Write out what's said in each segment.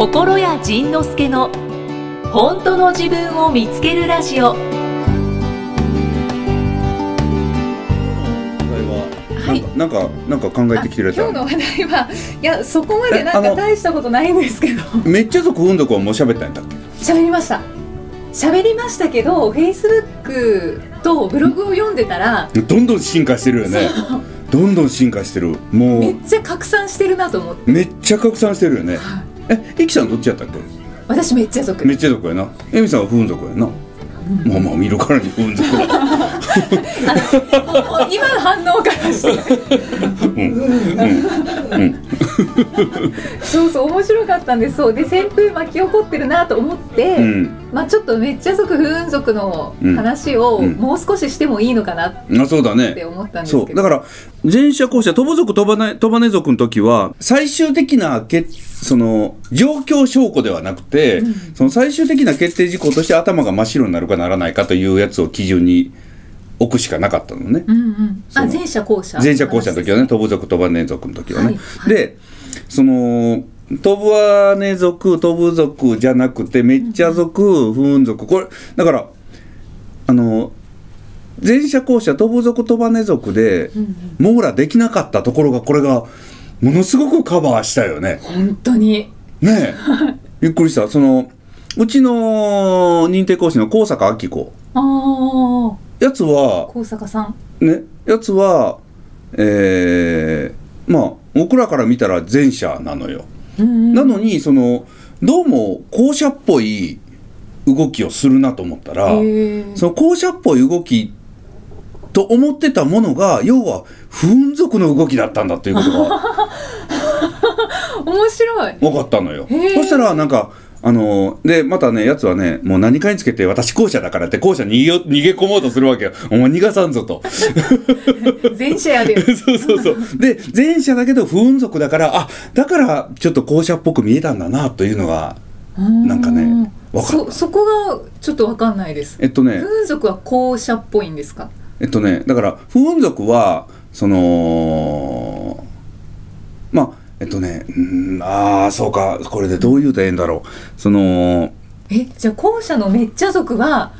心谷仁之助の本当の自分を見つけるラジオ。はい。なんかなんか考えてきてる今日の話題はいやそこまでなんか大したことないんですけど。めっちゃ族運族はもう喋ったんやっけ？喋りました。喋りましたけどフェイスブックとブログを読んでたらどんどん進化してるよね。どんどん進化してる。もめっうちゃ拡散してるなと思って。めっちゃ拡散してるよねえいきさんどっちやったっけ？私めっちゃ族めっちゃ族やな。えみさんは不運族やな、まあまあ見るからに不運族だ今の反応からして そうそう面白かったんです。そうで旋風巻き起こってるなと思って、うんまあちょっとめっちゃ族不運族の話をうんもう少ししてもいいのかなっあそうだねて思ったんですけど、そう。だから前者後者飛ぶ族飛ばない飛ばね族の時は最終的なけその状況証拠ではなくて、その最終的な決定事項として頭が真っ白になるかならないかというやつを基準に置くしかなかったのね、うんうん、あ前者後者。前者後者の時はね飛ぶ族飛ばね族の時はね、はいはい。でその飛ぶわね族飛ぶ族じゃなくてめっちゃ族不運族。これだからあの前者後者飛ぶ族飛ばね族で網羅できなかったところがこれがものすごくカバーしたよね。本当に。ねえ。びっくりした。そのうちの認定講師の高坂明子。ああやつは高坂さん。ねやつはえー、まあ僕らから見たら前者なのよ、うんなのにそのどうも後者っぽい動きをするなと思ったら、その後者っぽい動きと思ってたものが要は不運族の動きだったんだということが 面白い。分かったのよ。そしたらなんかあのでまたねやつはねもう何かにつけて私後者だからって後者に逃げよ逃げ込もうとするわけよ。お前逃がさんぞと。前者やで。そうそうそう。で、前者だけど不運族だから、あ、だからちょっと後者っぽく見えたんだなというのが、なんかねわかそそこがちょっとわかんないです。えっとね。不、運族は後者っぽいんですか？えっとね、だから不運族は、その、まあ、えっとね、うんああ、そうか、これでどう言うとええんだろう。その、えじゃあ後者のめっちゃ族は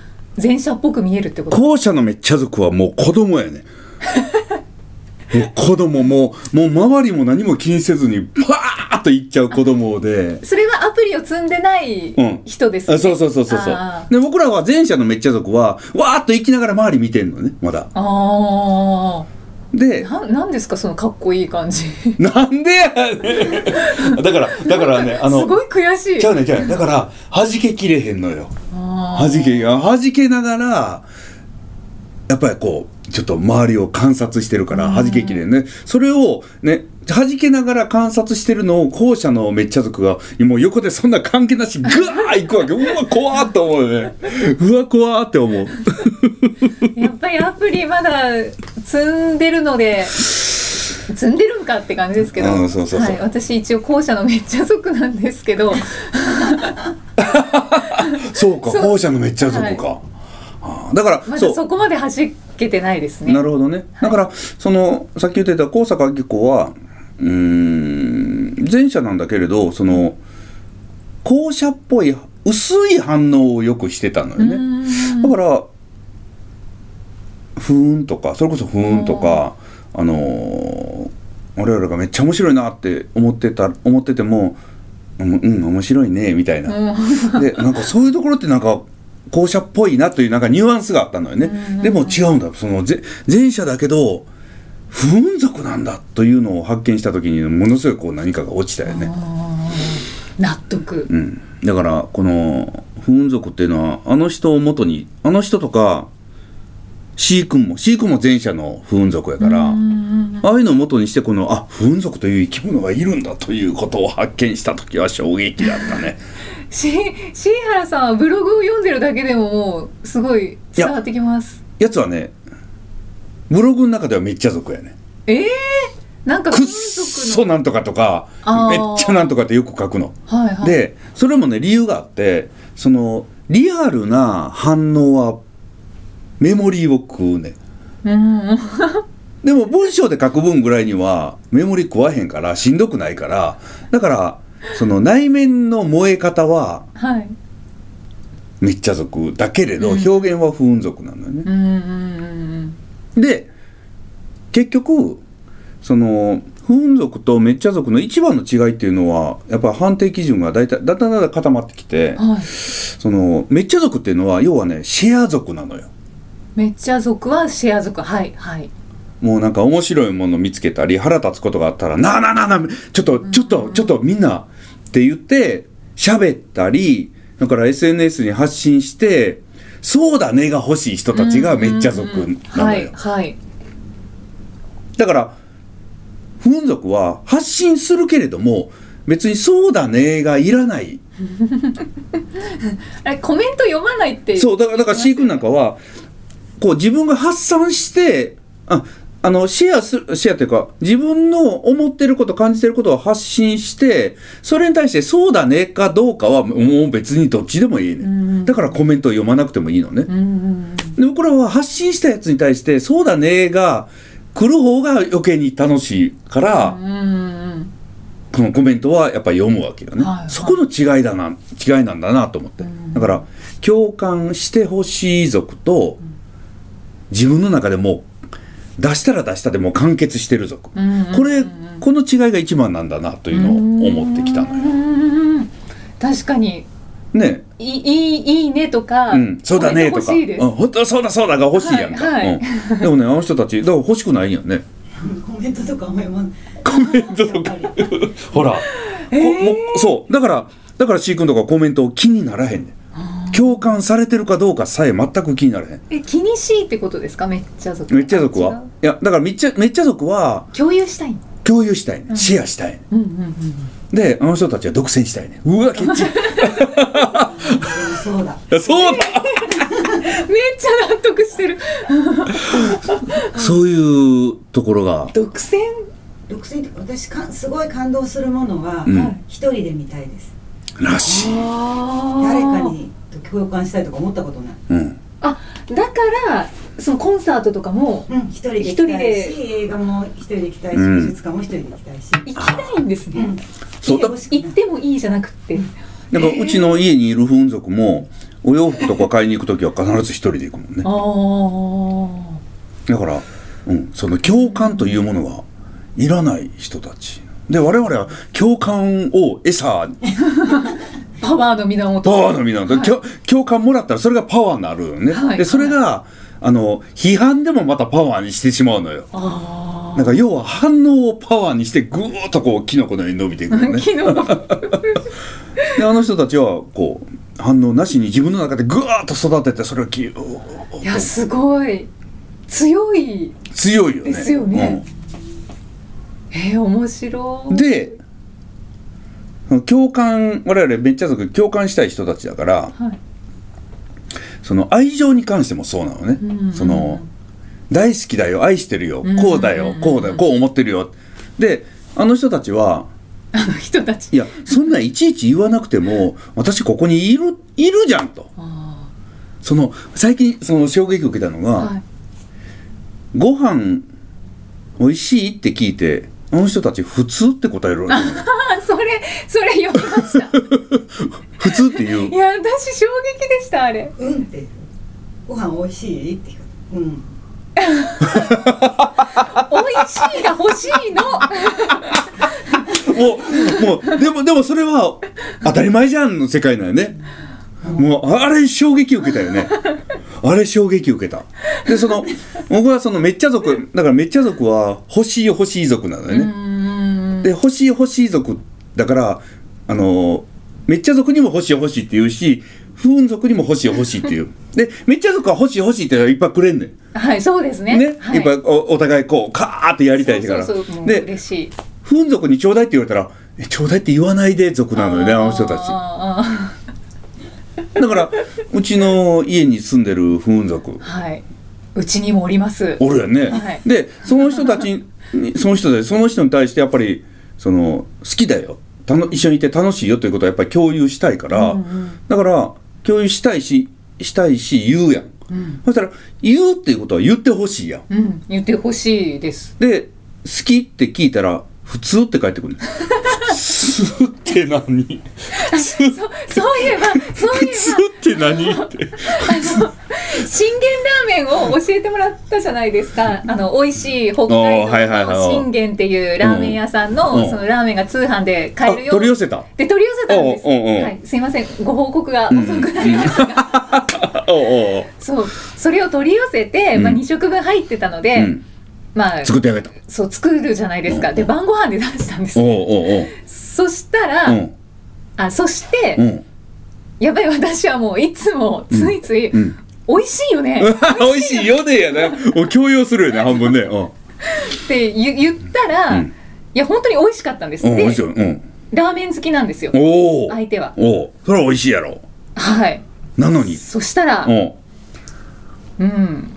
前者っぽく見えるってこと？後者のめっちゃ族はもう子供やね。もう子供。もう、もう周りも何も気にせずに、パーッといっちゃう子供で。それはアプリを積んでないうん。人ですね、あそうそうそうそう。そうあー。で僕らは前者のめっちゃ族はわーっと行きながら周り見てんのねまだ。あでーななんですかそのかっこいい感じ。なんでやねん。だからだからねあのすごい悔しい。ちゃうねゃうねん。だから弾けきれへんのよ。弾け弾けながらやっぱりこうちょっと周りを観察してるから弾けきれんね。それをね弾けながら観察してるのを後者のめっちゃ族がもう横でそんな関係なしグワー行くわけ。うわ怖ーって思うよね。うわ怖ーって思う。やっぱりアプリまだ積んでるので積んでるんかって感じですけど、私一応後者のめっちゃ族なんですけど。そうかそう。後者のめっちゃ族か、あーだから、まだそこまで弾けてないですね。なるほどね。だからそのさっき言ってた高坂明子はうーん前者なんだけれどその後者っぽい薄い反応をよくしてたのようねん。だから不運とかそれこそ不運とかあのー我々がめっちゃ面白いなって思ってた思っててもうん、うん、面白いねみたいな。うん。でなんかそういうところってなんか後者っぽいなというなんかニュアンスがあったのよね、うんでも違うんだそのぜ前者だけど不運族なんだというのを発見した時にものすごいこう何かが落ちたよね、納得。うん、だからこの不運族っていうのはあの人を元にあの人とか C 君も C 君も前者の不運族やから、うんああいうのを元にしてこのあ不運族という生き物がいるんだということを発見した時は衝撃だったね。し椎原さんはブログを読んでるだけでももうすごい伝わってきます。やつはねブログの中ではめっちゃ族やね。ええなんかくっそなんとかとかめっちゃなんとかってよく書くの。はいはい。でそれもね理由があってそのリアルな反応はメモリーを食うねうん。でも文章で書く分ぐらいにはメモリ食わへんからしんどくないからだからその内面の燃え方ははい。めっちゃ族だけれど、うん。表現は不運族なのよね。うんうんうんで結局その不運族とめっちゃ族の一番の違いっていうのはやっぱ判定基準がだいたいだんだんだんだん固まってきてうんはい。そのめっちゃ族っていうのは要はねシェア族なのよめっちゃ族はシェア族はいはい。もうなんか面白いもの見つけたり腹立つことがあったら「なあなあなあなあちょっとちょっとちょっとみんな」って言って喋ったりだから SNS に発信して「そうだね」が欲しい人たちがめっちゃ族なのよ。はいはい。だから不運族は発信するけれども別に「そうだね」がいらない。あれコメント読まないってそうだからだから C 君なんかはこう自分が発散してああのシェアするシェアというか自分の思ってること感じてることを発信してそれに対して「そうだね」かどうかはもう別にどっちでもいいね、ん。だからコメントを読まなくてもいいのね、うんうんで僕らは発信したやつに対して「そうだね」が来る方が余計に楽しいから、うんうんうん。このコメントはやっぱり読むわけよね、はいはい。そこの違いだな違いなんだなと思って、ん。だから共感してほしい族と、自分の中でもう出したら出したでもう完結してる族、うんうんうんこれこの違いが一番なんだなというのを思ってきたのよ。うん確かに。ね。いいいいいいねとか、うん、そうだねとか、うん、本当そうだそうだが欲しいやんか、はいはい。うん、でもねあの人たちだから欲しくないんやね。コメントとかも読まない。コメントとか。ほら、こもうそう。だからだから C 君とかコメント気にならへんねん共感されてるかどうかさえ全く気にならへん。え気にしいってことですか？めっちゃ族めっちゃ族は？いやだからめっちゃめっちゃ族は共有したい共有したいね、シェアしたいねうんうんうんであの人たちは独占したいね。うわケチそうだ。そうだ。めっちゃ納得してる。そういうところが。独占？独占って私かすごい感動するものはうん。一人で見たいです。らしい、誰かに共感したいとか思ったことない？うん、あだからそのコンサートとかもうん、一人で行きたいし、映画も一人で行きたいし、うん。美術館も一人で行きたいし。行きたいんですね、行ってもいいじゃなくて、だからうちの家にいるフン族もお洋服とか買いに行く時は必ず一人で行くもんね。ああだから、うん、その共感というものはいらない人たち。で我々は共感を餌 パワーの源。パワーの源、はい。きょ共感もらったらそれがパワーになるよね、はい。でそれがあの批判でもまたパワーにしてしまうのよ。あだから要は反応をパワーにしてぐーっとこうキノコのように伸びていくのね。であの人たちはこう反応なしに自分の中でぐーっと育ててそれをぎゅーっいやすごい。強い。と強いよね。ですよね。えー、面白い。うんで共感我々めっちゃ族共感したい人たちだからはい。その愛情に関してもそうなのね、うん。うんその大好きだよ愛してるようん。こうだよこうだよこう思ってるよ。であの人たちはあの人たち。いやそんないちいち言わなくても私ここにいるいるじゃんと。あその最近その衝撃を受けたのが、ーはい。ご飯美味しい？って聞いてあの人たち普通って答えるわけあそれそれ読みました。普通って言う。いや私衝撃でしたあれ。うんって。ご飯美味しい？って。うん。美味しいが欲しいの。もうもうでもでもそれは当たり前じゃんの世界なんよね。もうあれ衝撃受けたよねあれ衝撃受けた。でその 僕はそのめっちゃ族だからめっちゃ族は欲しい欲しい族なのようね、で欲しい欲しい族だからあのめっちゃ族にも欲しい欲しいって言うし不運族にも欲しい欲しいっていう。でめっちゃ族は欲しい欲しいっていっぱいくれんねんはいそうですね。ね、はい。いっぱいおお互いこうカーってやりたいから。そうそうで嬉しい。不運族にちょうだいって言われたらえちょうだいって言わないで族なのよねあの人たち。あだからうちの家に住んでる不運族。ーはい。うちにもおります。おるやんね、はい。でその人たちに その人たちその人に対してやっぱりその好きだよ。たの一緒にいて楽しいよということはやっぱり共有したいから、うんうん。だから共有したいししたいし言うやん。うん、そしたら言うっていうことは言ってほしいやん。うん、言ってほしいです。で好きって聞いたら普通って返ってくる普普通って何？普 そそういえばそういえ通って何ってばあの信玄ラーメンを教えてもらったじゃないですか。あの美味しい北海道の信玄っていうラーメン屋さんの,、うん。そのラーメンが通販で買えるあよ取り寄せた？で取り寄せたんです、はい、すいませんご報告が遅くなりましたが、そう。それを取り寄せて、まあ、うん2食分入ってたので、うん。まあ作ってあげた。そう作るじゃないですか。で晩ご飯で出したんですおうおうそしたら、おううん。あそして、うん。やっぱり私はもういつもついつい、うん。美味しいよね。美味しいよね。やなお強要するよね半分ね。うん。って言言ったら、うん。いや本当に美味しかったんですうん美で味しいようん。ラーメン好きなんですよ。相手は。おおそれは美味しいやろ。はい。なのに。そしたらうん。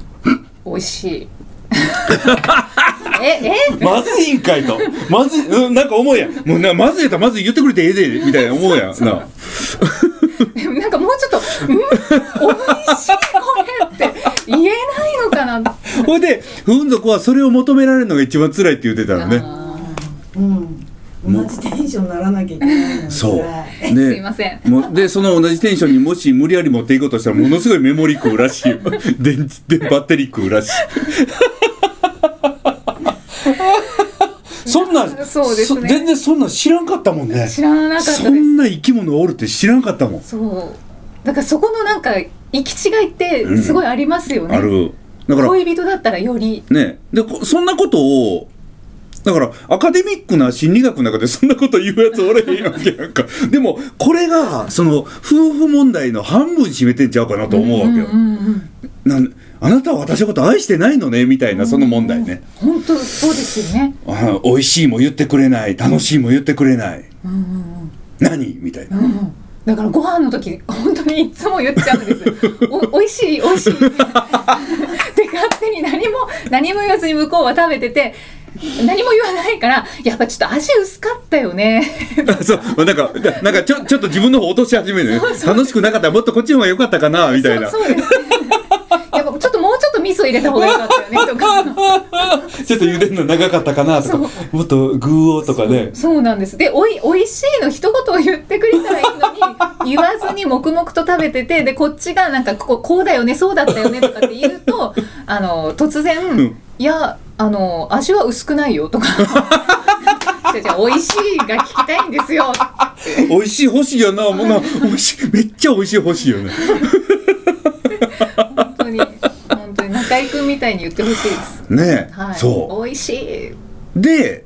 美味しいええ？まずいんかいと。まずい、うん、なんか思うやん。もうなまずいやったらまずい言ってくれてええでみたいな思うやん。なでも なんかもうちょっと「うん？美味しいこれ」って言えないのかな。ほいで不運族はそれを求められるのが一番辛いって言ってたのね。あうん。同じテンションにならなきゃいけないのそう。辛いですいません。もうでその同じテンションにもし無理やり持っていこうとしたらものすごいメモリ食うらしいよ。電池でバッテリー食うらしいそんなそうですね。そ全然そんなん知らんかったもんね。知らなかったです。そんな生き物おるって知らんかったもん。そう。だからそこのなんか行き違いってすごいありますよね、ある。だから恋人だったらより。ね。でこそんなことをだからアカデミックな心理学の中で そんなこと言うやつおれへんやんけやんか。でもこれがその夫婦問題の半分占めてんちゃうかなと思うわけよ、うんうんうん。なんあなたは私のこと愛してないのねみたいなその問題ね、本当そうですよね。あ美味しいも言ってくれない楽しいも言ってくれない、うんうん何？みたいな、うんうん。だからご飯の時本当にいつも言っちゃうんです。お美味しい美味しい。で勝手に何も何も言わずに向こうは食べてて何も言わないからやっぱちょっと味薄かったよね。そう。なんかなんかちょちょっと自分の方落とし始めるね。楽しくなかったらもっとこっちの方が良かったかなみたいな。そうですや味噌入れた方が良かったよねとかちょっと茹でるの長かったかなとかもっと具をとかねそうなんですでおいおいしいの一言を言ってくれたらいいのに言わずに黙々と食べててでこっちがなんかこここうだよねそうだったよねとかって言うとあの突然、んいやあの味は薄くないよとかじゃじゃ美味しいが聞きたいんですよ美味しい欲しいよなもうな美味しいめっちゃ美味しい欲しいよね本当に中居君みたいに言ってほしいです。ねえ、はい。そ美味しい。うで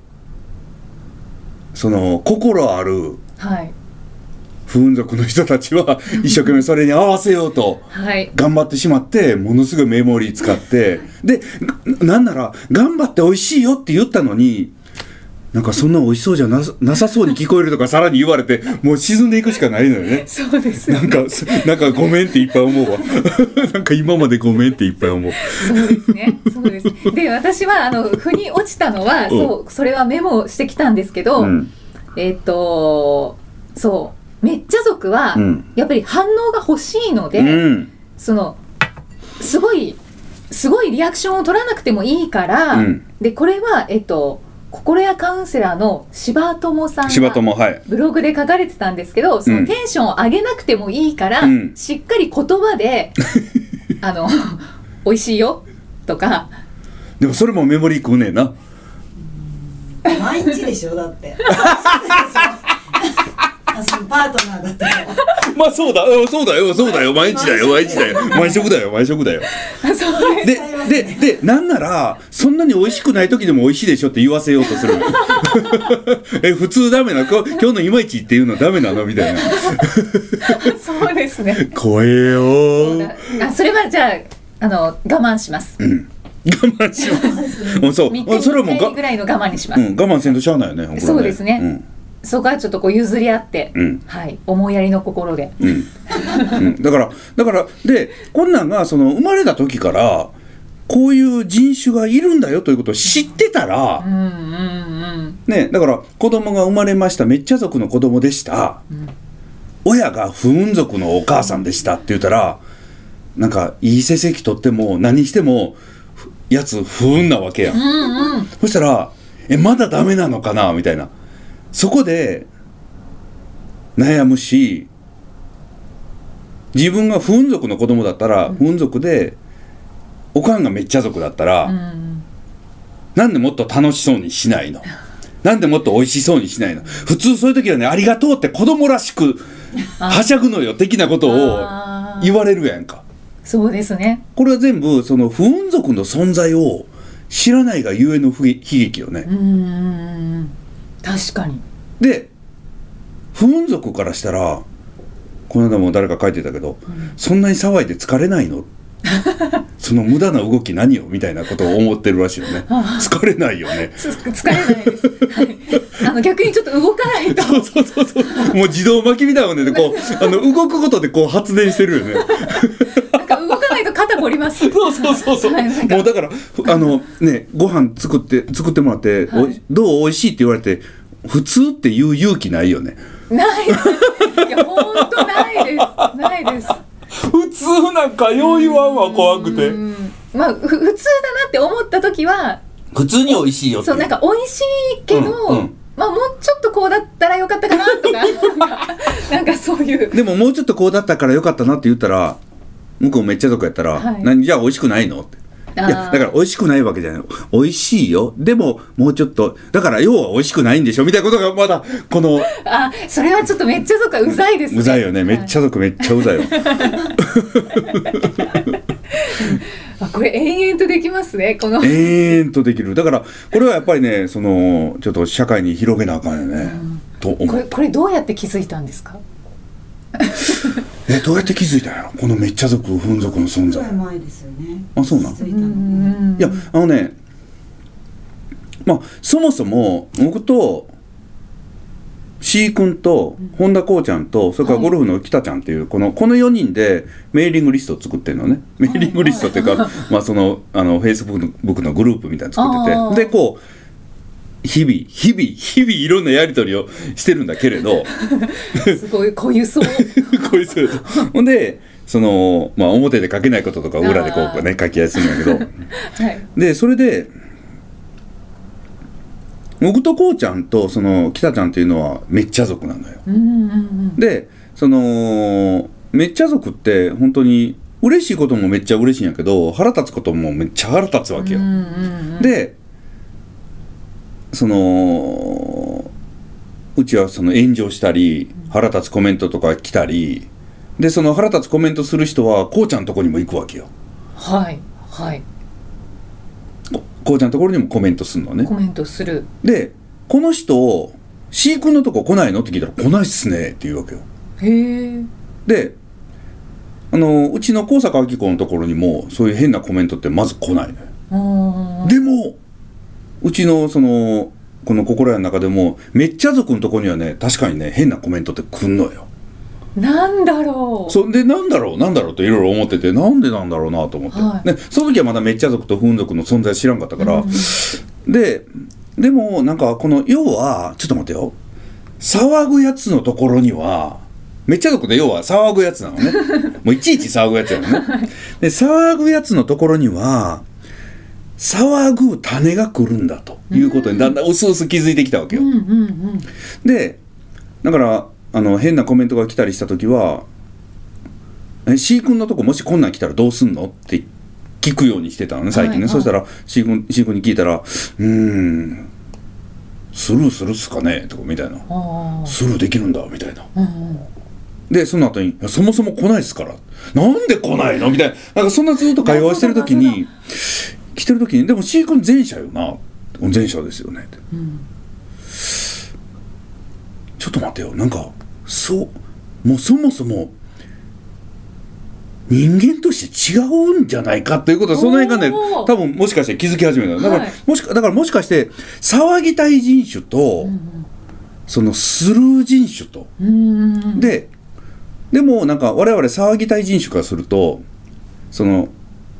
その心あるはい。不運族の人たちは 一生懸命それに合わせようとはい。頑張ってしまってものすごいメモリー使ってでななんなら頑張って美味しいよって言ったのになんかそんな美味しそうじゃなさなさそうに聞こえるとかさらに言われてもう沈んでいくしかないのよね。そうですなんかすなんかごめんっていっぱい思うわ。なんか今までごめんっていっぱい思う。そうですね。そうです。で、私はあの腑に落ちたのは、そう、それはメモしてきたんですけど、うん。えっ、と、そう、めっちゃ族は、うん。やっぱり反応が欲しいので、うん。そのすごいすごいリアクションを取らなくてもいいから、うん。でこれはえっ、と心屋カウンセラーの柴友さん柴が友はい。ブログで書かれてたんですけどそのテンションを上げなくてもいいから、うん。しっかり言葉で あの美味しいよとか。でもそれもメモリー食うねんな。毎日でしょだって あそのパートナーだったら まあそうだ。うんそうだよ。そうだよ。毎日だよ。毎日。だよ。毎食だよ。毎食だよ。そうですでででなんならそんなに美味しくない時でも美味しいでしょって言わせようとする え普通ダメなの今日今日のいまいちっていうのダメなの？みたいな。そうですね。怖えよ。あそれはじゃああの我慢します、我慢します。うんそう。それはもうぐらいの我慢にします、うん我慢せんとしゃあないよねこれはそうですね。うんそこはちょっとこう譲り合って、うん。はい。思いやりの心で。うん。うん、だからだからでこんなんがその生まれた時からこういう人種がいるんだよということを知ってたらう、んうんうんね、だから子供が生まれましためっちゃ族の子供でした、親が不運族のお母さんでしたって言ったらなんかいい成績取っても何してもふやつ不運なわけやん、うんうん。そしたらえまだダメなのかなみたいなそこで悩むし自分が不運族の子供だったら不運族でおかんがめっちゃ族だったら、うん。なんでもっと楽しそうにしないの？なんでもっと美味しそうにしないの？普通そういう時はねありがとうって子供らしくはしゃぐのよ的なことを言われるやんか。そうですね。これは全部その不運族の存在を知らないがゆえの不悲劇よね、うん確かに。で不運族からしたらこの間も誰か書いてたけど、そんなに騒いで疲れないの？その無駄な動き何よみたいなことを思ってるらしいよね。疲れないよね。つ疲れないです、はい、あの逆にちょっと動かないと。そうそうそう。そ うもう自動巻きみたいなもんねこうあの動くことでこう発電してるよね。なんか動かないと肩凝ります。そうそうそうそう、もうだからふあのねご飯作って作ってもらって、おいどう？美味しいって言われて普通って言う勇気ないよね。ない。いや本当ないです。ないです。普通なんかよう言わんわ怖くて。うん。まあふ普通だなって思った時は普通に美味しいよってそうなんか美味しいけど、うんうん。まあもうちょっとこうだったらよかったかなとか。なんかそういう。でももうちょっとこうだったからよかったなって言ったら向こうめっちゃとこやったら、はい。何じゃあ美味しくないのっていやだから美味しくないわけじゃない。美味しいよ。でももうちょっとだから要は美味しくないんでしょみたいなことがまだこのあそれはちょっとめっちゃとかうざいですね。うざいよね。めっちゃ、ゃ族めっちゃうざいよ。あこれ延々とできますねこの。永遠とできる。だからこれはやっぱりねそのちょっと社会に広げなあかんよね、と思う。これこれどうやって気づいたんですか？えどうやって気づいたんやろ？このめっちゃ族不運族の存在。ぐらい前ですよね。あそうなんいやあのねまあそもそも僕と C 君と本田こうちゃんとそれからゴルフの北ちゃんっていうこのこの4人でメーリングリストを作ってるのね。メーリングリストっていうか まあそのあのフェイスブックのグループみたいなの作ってて。でこう日々日々日々いろんなやり取りをしてるんだけれど。すごい固有そう こいつほんでそのまあ表で書けないこととか裏でこうね書き合いするんだけど。はい。でそれで僕とこうちゃんとその北ちゃんっていうのはめっちゃ族なのよ。うんうんうん。でそのめっちゃ族って本当に嬉しいこともめっちゃ嬉しいんやけど腹立つこともめっちゃ腹立つわけよ、うんうんうん。でそのうちはその炎上したり腹立つコメントとか来たりでその腹立つコメントする人はこうちゃんのとこにも行くわけよ。はいはい。ここうちゃんのところにもコメントするのね。コメントする。でこの人 C 君のとこ来ないのって聞いたら来ないっすねって言うわけよ。へえ。であのうちの高坂明子のところにもそういう変なコメントってまず来ないのよ。でもうちのそのこの心屋の中でもめっちゃ族のとこにはね確かにね変なコメントって来んのよ。なんだろう。そんでなんだろうなんだろうといろいろ思っててなんでなんだろうなと思って、はい。でその時はまだめっちゃ族と不運族の存在知らんかったから、ででもなんかこの要はちょっと待ってよ。騒ぐやつのところにはめっちゃ族で要は騒ぐやつなのね。もういちいち騒ぐやつやのね。で騒ぐやつのところには騒ぐ種が来るんだということにだんだん薄々気づいてきたわけよ、うんうんうんでだからあの変なコメントが来たりした時は「え C 君のとこもしこんなん来たらどうすんの?」って聞くようにしてたのね最近ね、はいはい。そしたら C 君 C 君に聞いたら「うーんスルーするっすかね?」とかみたいな。あ「スルーできるんだ」みたいな。あうんうん。でその後にいや「そもそも来ないっすから。なんで来ないの?」みたいな。なんかそんなずっと会話をしてる時に来てる時に「でも C 君前者よな」前者ですよね」って。ちょっと待ってよ。なんかそうもうそもそも人間として違うんじゃないかということはその辺がね多分もしかして気づき始めただから、はい。もしかだからもしかして騒ぎたい人種と、そのスルー人種と、うんうんうん。ででもなんか我々騒ぎたい人種からするとその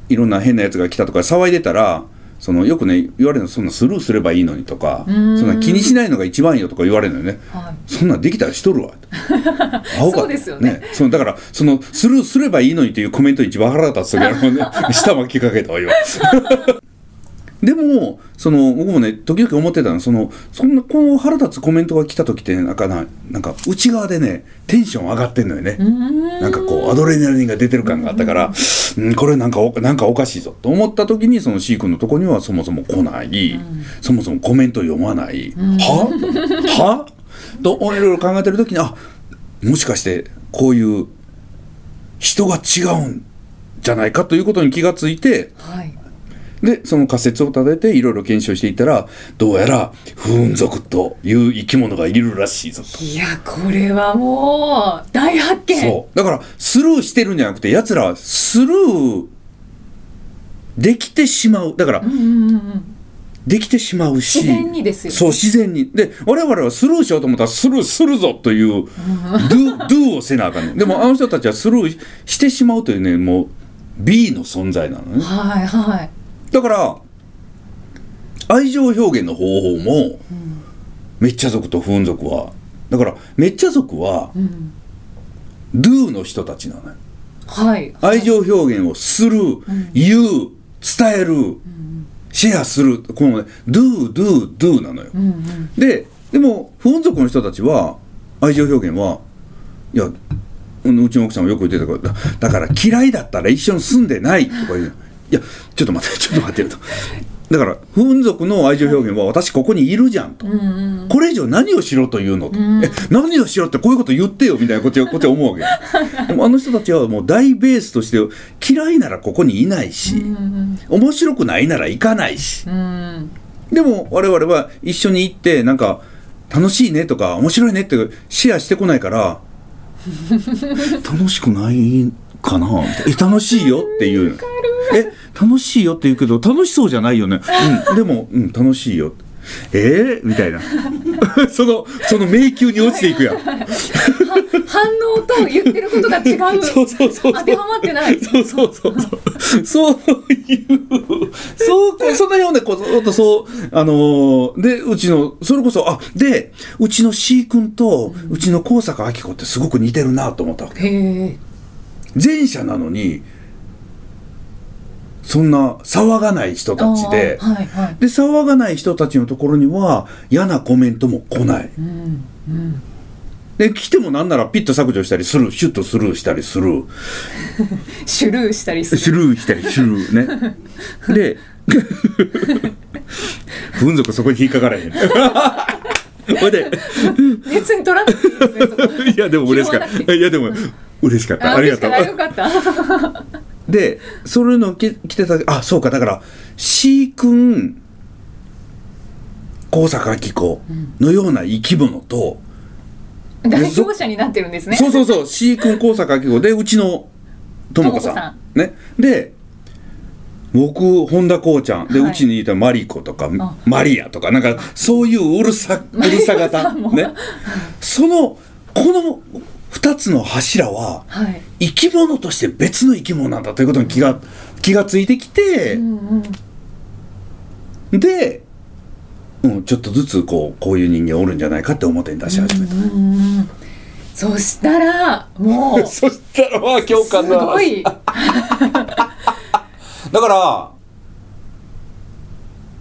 いろんな変なやつが来たとか騒いでたらそのよくね言われるのそんなスルーすればいいのにとかそうん。んな気にしないのが一番いいよとか言われるのよね。はい。そんなんできたらしとるわ。青かそうですよね。そのだからそのスルーすればいいのにというコメントに一番腹立つ時あるもんね。下巻きかけたわ今でもその僕もね時々思ってたのそのそんなこの腹立つコメントが来た時ってなんかななんか内側でねテンション上がってんのよね。なんかこうアドレナリンが出てる感があったから、うん、これなんかおなんかおかしいぞ。と思った時にその C 君のとこにはそもそも来ない、そもそもコメント読まない、は？は？といろいろ考えてる時にあもしかしてこういう人が違うんじゃないかということに気がついてはいでその仮説を立てていろいろ検証していったらどうやらフーン族という生き物がいるらしいぞと。いやこれはもう大発見。そう。だからスルーしてるんじゃなくてやつらはスルーできてしまう。だからうんうんうんうん。できてしまうし。自然にですよね。そう自然に。で我々はスルーしようと思ったらスルーするぞというドゥドゥをせなあかんねん。でもあの人たちはスルーしてしまうというねもう B の存在なのね。はいはいだから愛情表現の方法も、めっちゃ族と不運族はだからめっちゃ族は、ん。Do の人たちなのよ。はい。愛情表現をする、言う伝える、シェアするこのね Do Do Do なのよ、うんうん。ででも不運族の人たちは愛情表現はいやうんうちの奥さんもよく言ってたからだだから嫌いだったら一緒に住んでないとか言ういやちょっと待って ちょっと待ってると。だから不運族の愛情表現は私ここにいるじゃんと、うんうんこれ以上何をしろというのと、え何をしろってこういうこと言ってよみたいなことこっちは思うわけ。でもあの人たちはもう大ベースとして嫌いならここにいないし、面白くないなら行かないし、うん。でも我々は一緒に行ってなんか楽しいねとか面白いねってシェアしてこないから 楽しくないかなみたいな。え楽しいよっていうえ楽しいよって言うけど楽しそうじゃないよね。うんでも、うん、楽しいよ。えー、みたいな。そのその迷宮に落ちていくやん。反応と言ってることが違う。そうそうそう当てはまってない。そうそうそうそう。そういう、そう、その辺をね、こう、ずっとそう、あのーで、うちの、それこそ、あ、で、うちの C 君と、うちの高坂明子ってすごく似てるなと思ったわけ。前者なのに、そんな騒がない人たちで、はいはいで、騒がない人たちのところには嫌なコメントも来ない。うんうんで、来てもなんならピッと削除したりする、シュッとスルーしたりする。シュルーしたりするスルーしたりするね。で、ふん族そこに引っかからへん。ほいで、別に取らなくていいですよそこいやでも嬉しかった。いやでも嬉しかった。ありがとう。よかったで、そういうのき来てた、あ、そうか、だから、C 君、高坂明子のような生き物と、代表者になってるんですね。そうそうそう C 君高坂明子でうちのとも子さん。ね。で僕本田こうちゃん。で、はい。うちにいたマリコとかあ。マリアとかなんかそういううるさうるさ型。ね。そのこの2つの柱ははい。生き物として別の生き物なんだということに気が気がついてきてう、んうん。で、うん、ちょっとずつこうこういう人間おるんじゃないかって表に出し始めた、うんうんそしたらもうす そしたらまあ共感の話。ごい。だから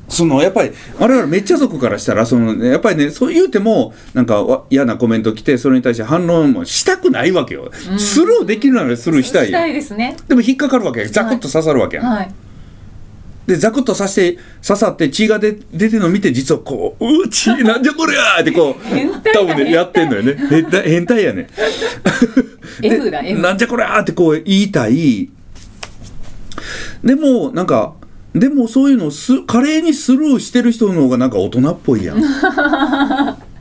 そのやっぱり我々めっちゃ族からしたらその、ね、やっぱりねそう言うてもなんかわ嫌なコメント来てそれに対して反論もしたくないわけよ、スルーできるならスルーしたいしたよいですね。でも引っかかるわけやザクッと刺さるわけや、はい。でザクッと刺して刺さって血が出出てるのを見て実はこう「う血なんじゃこりゃ!」ってこう 多分ねやってんのよね。変態変態やね。F だ F なんじゃこりゃーってこう言いたい。でもなんかでもそういうのをす華麗にスルーしてる人の方がなんか大人っぽいやん。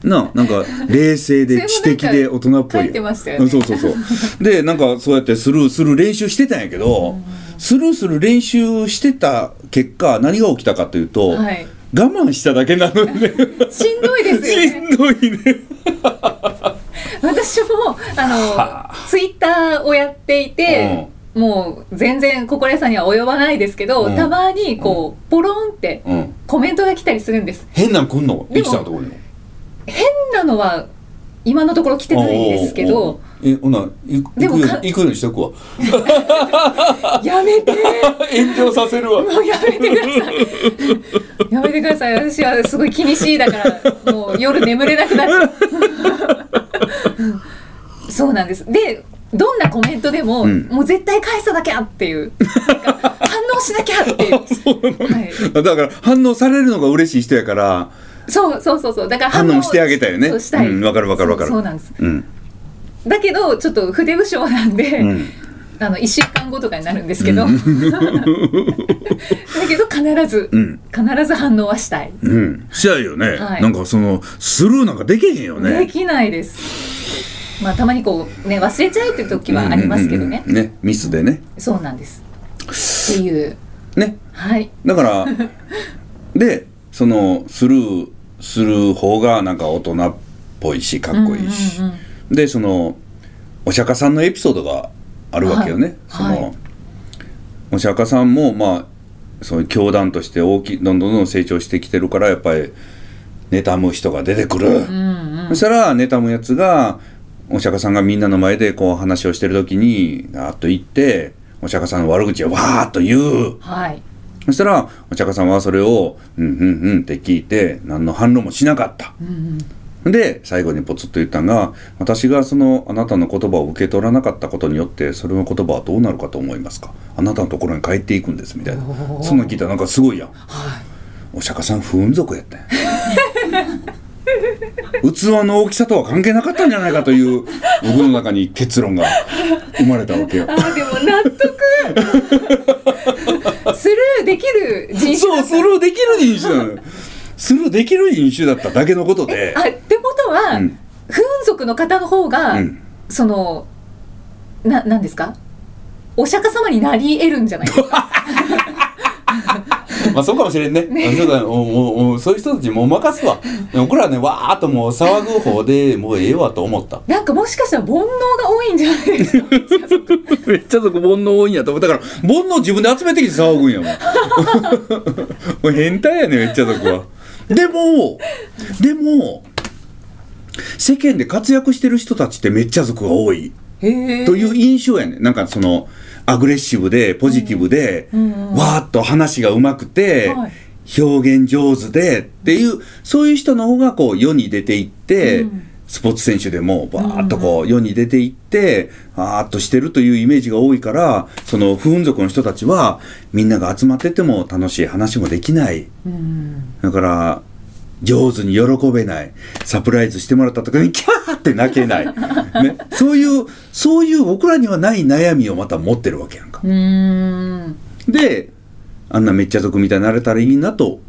ななんか冷静で知的で大人っぽいそうそうそう。でなんかそうやってスルーする練習してたんやけど、スルーする練習してた結果何が起きたかというと、はい。我慢しただけなのよね しんどいですよしねんどいね。私もあのツイッターをやっていて、もう全然心得さんには及ばないですけど、うん。たまにこうポロンってうん。コメントが来たりするんです。変なん来んのでもできたところに変なのは今のところ来てないですけどえほな行く行くようにしとくわ。やめて。炎上させるわ。もうやめてください。やめてください。私はすごい気にしいだからもう夜眠れなくなっちゃう。そうなんです。でどんなコメントでも、うん。もう絶対返さなきゃっていう。なんか反応しなきゃっていう、はい、だから反応されるのが嬉しい人やからそうそうそうそう。だから反応してあげたよね。そうしたい。うんわかるわかるわかる。そうそうなんです。うん。だけどちょっと筆不詳なんで、うん。あの1週間後とかになるんですけど、だけど必ず、うん。必ず反応はしたい、うん。したいよね、はい。なんかそのスルーなんかできへんよでねきないですまあたまにこうね忘れちゃうっていう時はありますけどね、うんうんうんねミスでね。そうなんです。っていう。ね。はい。だから でそのスルーする方がなんか大人っぽいしかっこいいし、うんうんうんでそのお釈迦さんのエピソードがあるわけよね、その、はい。はいお釈迦さんもまあそういう教団として大きいどんどんどんどん成長してきてるからやっぱり妬む人が出てくる、うんうんそしたら妬むやつがお釈迦さんがみんなの前でこう話をしてる時にガーッと言ってお釈迦さんの悪口をわーっと言う。はい。そしたらお釈迦さんはそれを「うんうんうん」って聞いて何の反論もしなかった。で最後にポツッと言ったのが「私がそのあなたの言葉を受け取らなかったことによってそれの言葉はどうなるかと思いますか？あなたのところに帰っていくんです」みたいな。そんなん聞いたらなんかすごいやん、お釈迦さん不運族やったんや 器の大きさとは関係なかったんじゃないかという僕の中に結論が生まれたわけよ。あーでも納得。スルーできる人種そうスルーできる人種なのよ。スルーできる人種だっただけのことで。あってことは、うん。不運族の方の方が、うん。そのななんですか？お釈迦様になり得るんじゃないですか？まあそうかもしれんね。そうだおおおそういう人たちもう任すわ。僕らねわーっともう騒ぐ方でもうええわと思った。なんかもしかしたら煩悩が多いんじゃないですか？めっちゃそこ煩悩多いんやと思う。だから煩悩自分で集めてきて騒ぐんやもん。もう変態やねめっちゃそこは。でもでも世間で活躍してる人たちってめっちゃ族が多いという印象やねなんかそのアグレッシブでポジティブで、うん。うんわーっと話がうまくて、はい。表現上手でっていうそういう人の方がこう世に出ていって、うん。スポーツ選手でもバーッとこう世に出ていってあーっとしてるというイメージが多いからその不運族の人たちはみんなが集まってても楽しい話もできない。うん。だから上手に喜べないサプライズしてもらった時にキャーって泣けない、ね、そういうそういう僕らにはない悩みをまた持ってるわけやんか。ん。であんなめっちゃ族みたいになれたらいいなと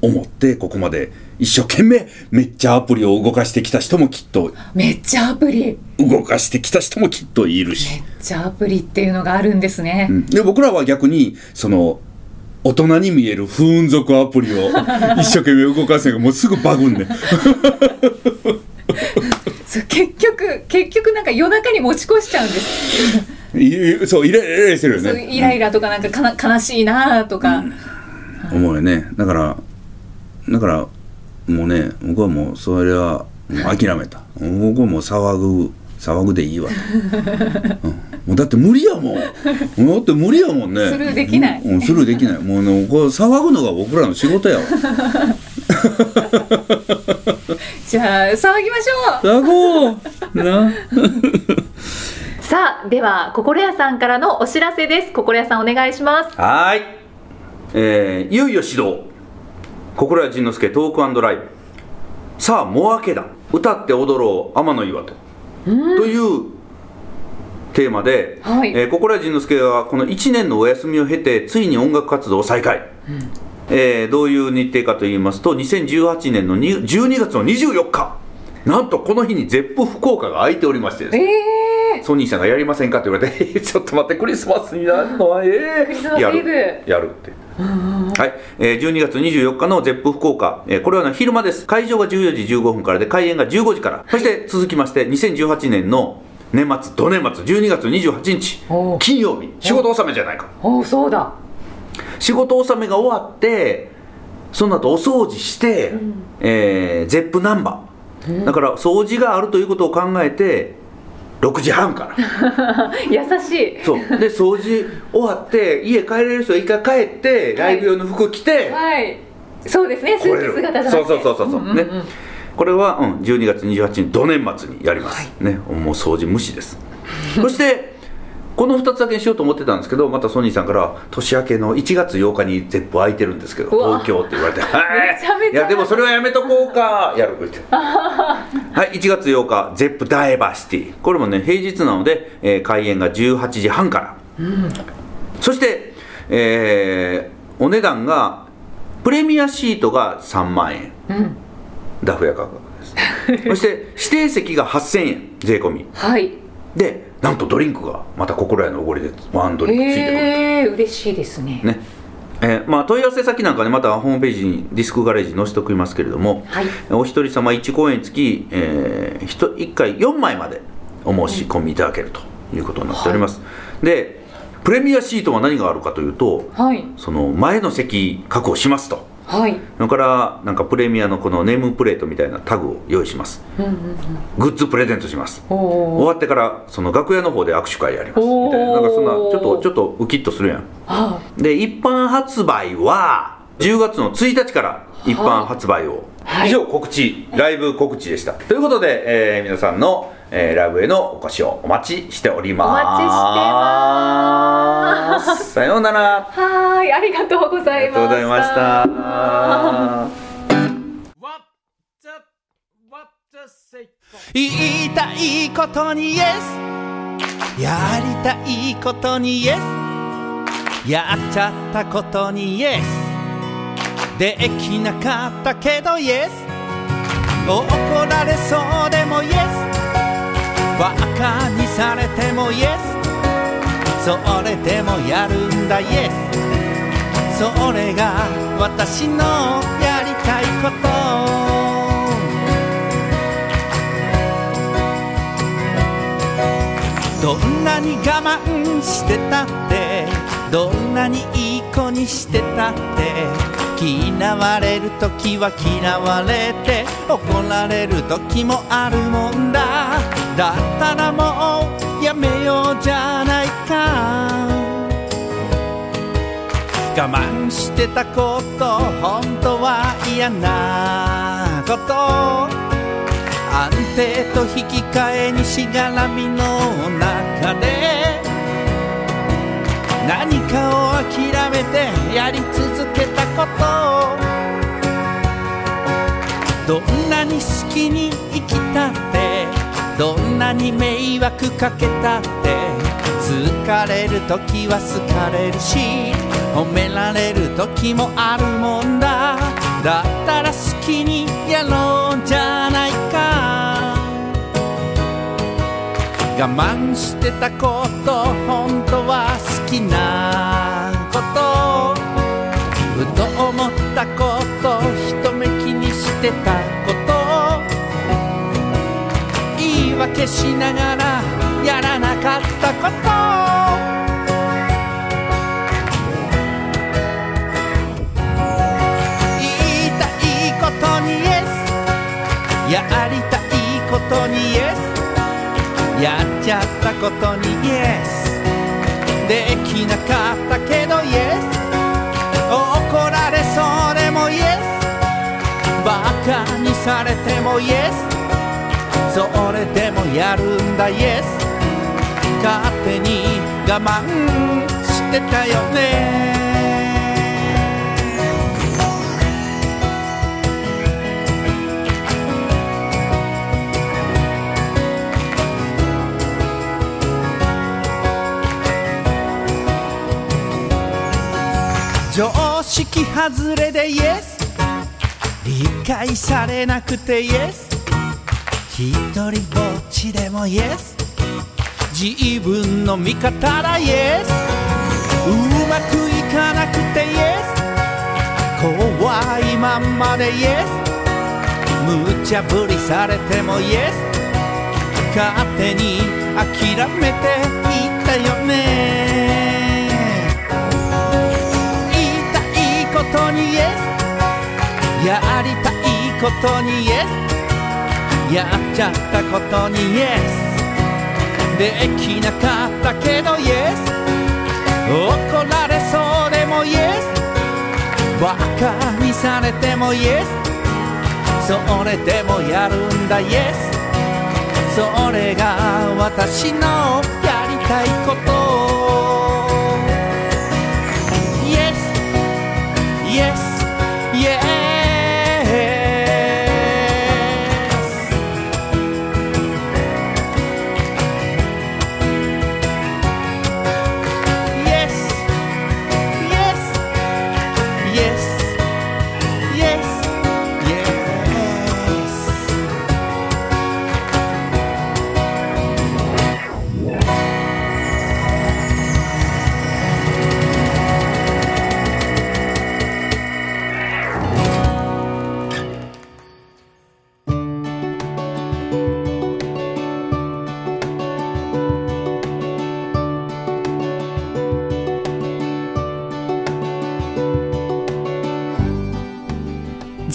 思ってここまで一生懸命めっちゃアプリを動かしてきた人もきっとめっちゃアプリ。動かしてきた人もきっといるし。めっ、ちゃアプリっていうのがあるんですね、うん。で僕らは逆にその大人に見える不運族アプリを 一生懸命動かすのがもうすぐバグんねん。そう結局結局なんか夜中に持ち越しちゃうんです、いそうイライラしてるよね。イライラとかなんかかな悲しいなとか、思うよね。だからだからもうね僕はもうそれはもう諦めた。僕はもう騒ぐ騒ぐでいいわ。と、うん、もうだって無理やもん。もうだって無理やもんね。スルーできない。うん、スルーできない。もうねこう騒ぐのが僕らの仕事やわ。じゃあ騒ぎましょう。騒ごう。な。さあでは心屋さんからのお知らせです。心屋さんお願いします。はーい、えー、いよいよ始動。心谷仁之助トークライブ。さあもう明けだ。歌って踊ろう。天の岩戸というテーマで、はい。えー心谷仁之助はこの1年のお休みを経てついに音楽活動を再開、えーどういう日程かと言いますと2018年のに12月の24日。なんとこの日にゼップ福岡が空いておりましてですね。えソニーさんがやりませんかって言われて、ちょっと待って、クリスマスになるのは、ええクリスマスイブ。やる、やるって。はい、えー12月24日のゼップ福岡、えーこれはね昼間です。会場が14時15分からで、開演が15時から。そして続きまして、2018年の年末、土年末、12月28日。おう、金曜日、仕事納めじゃないか。おそうだ。仕事納めが終わってその後お掃除して、えーゼップナンバー。だから掃除があるということを考えて6時半から。優しい。そう。で掃除終わって家帰れる人は一回帰ってライブ用の服着て、はい。そうですね。スーツ姿だなって。そうそうそうそうそう、んんん。ね。これは、うん、12月28日土年末にやります、ね。もう掃除無視です。そしてこの2つだけにしようと思ってたんですけどまたソニーさんから年明けの1月8日にゼップ空いてるんですけど東京って言われて「はい。いやでもそれはやめとこうか」やるって。はい1月8日ゼップダイバーシティ。これもね平日なので、えー開演が18時半から、そして、えーお値段がプレミアシートが3万円、ダフ屋価格です。そして指定席が8000円税込み。はい。でなんとドリンクがまた心得のおごりでワンドリンクついてくるへえ嬉しいですね。ね。えーまあ、問い合わせ先なんかねまたホームページにディスクガレージに載せておきますけれども、はい。お一人様1公演につき、え 1, 回4枚までお申し込みいただけるということになっております、でプレミアシートは何があるかというとはい。その前の席確保しますとはい。それからなんかプレミアのこのネームプレートみたいなタグを用意します、グッズプレゼントします。お終わってからその楽屋の方で握手会やります。みたいななんかそんなちょっとちょっとウキッとするやん。はで一般発売は10月の1日から一般発売を、はい。以上告知ライブ告知でした。ということで、えー皆さんの、えーライブへのお越しをお待ちしております。お待ちしてます。さようなら。はーいありがとうござありがとういまございました。言いたいことにイエス。やりたいことにイエス。やっちゃったことにイエス。できなかったけどイエス。怒られそうでもイエスバカにされてもイエス。それでもやるんだイエス。それが私のやりたいこと。どんなに我慢してたってどんなにいい子にしてたって嫌われる時は嫌われて怒られる時もあるもんだ。だったらもうやめようじゃないか。我慢してたこと本当は嫌なこと。安定と引き換えにしがらみの中で何かを諦めてやり続けたこと。どんなに好きに生きたってどんなに迷惑かけたって疲れる時は好かれるし褒められる時もあるもんだ。だったら好きにやろうじゃないか。我慢してたこと本当は好きなこと。ふと思ったこと一目気にしてた。言い訳しながらやらなかったこと。言いたいことにイエス。やりたいことにイエス。やっちゃったことにイエス。できなかったけどイエス。怒られそうでもイエス。バカにされてもイエス。それでもやるんだ。イエス勝手に我慢してたよね。常識外れでイエス理解されなくてイエス一人ぼっちでもイエス。自分の味方だイエス。うまくいかなくてイエス。怖いまんまでイエス。無茶ぶりされてもイエス。勝手に諦めていったよね。言いたいことにイエス。やりたいことにイエス。やっちゃったことにイエス。できなかったけど Yes 怒られそうでも Yes バカにされても Yes それでもやるんだ Yes それが私のやりたいこと。Yes Yes Yes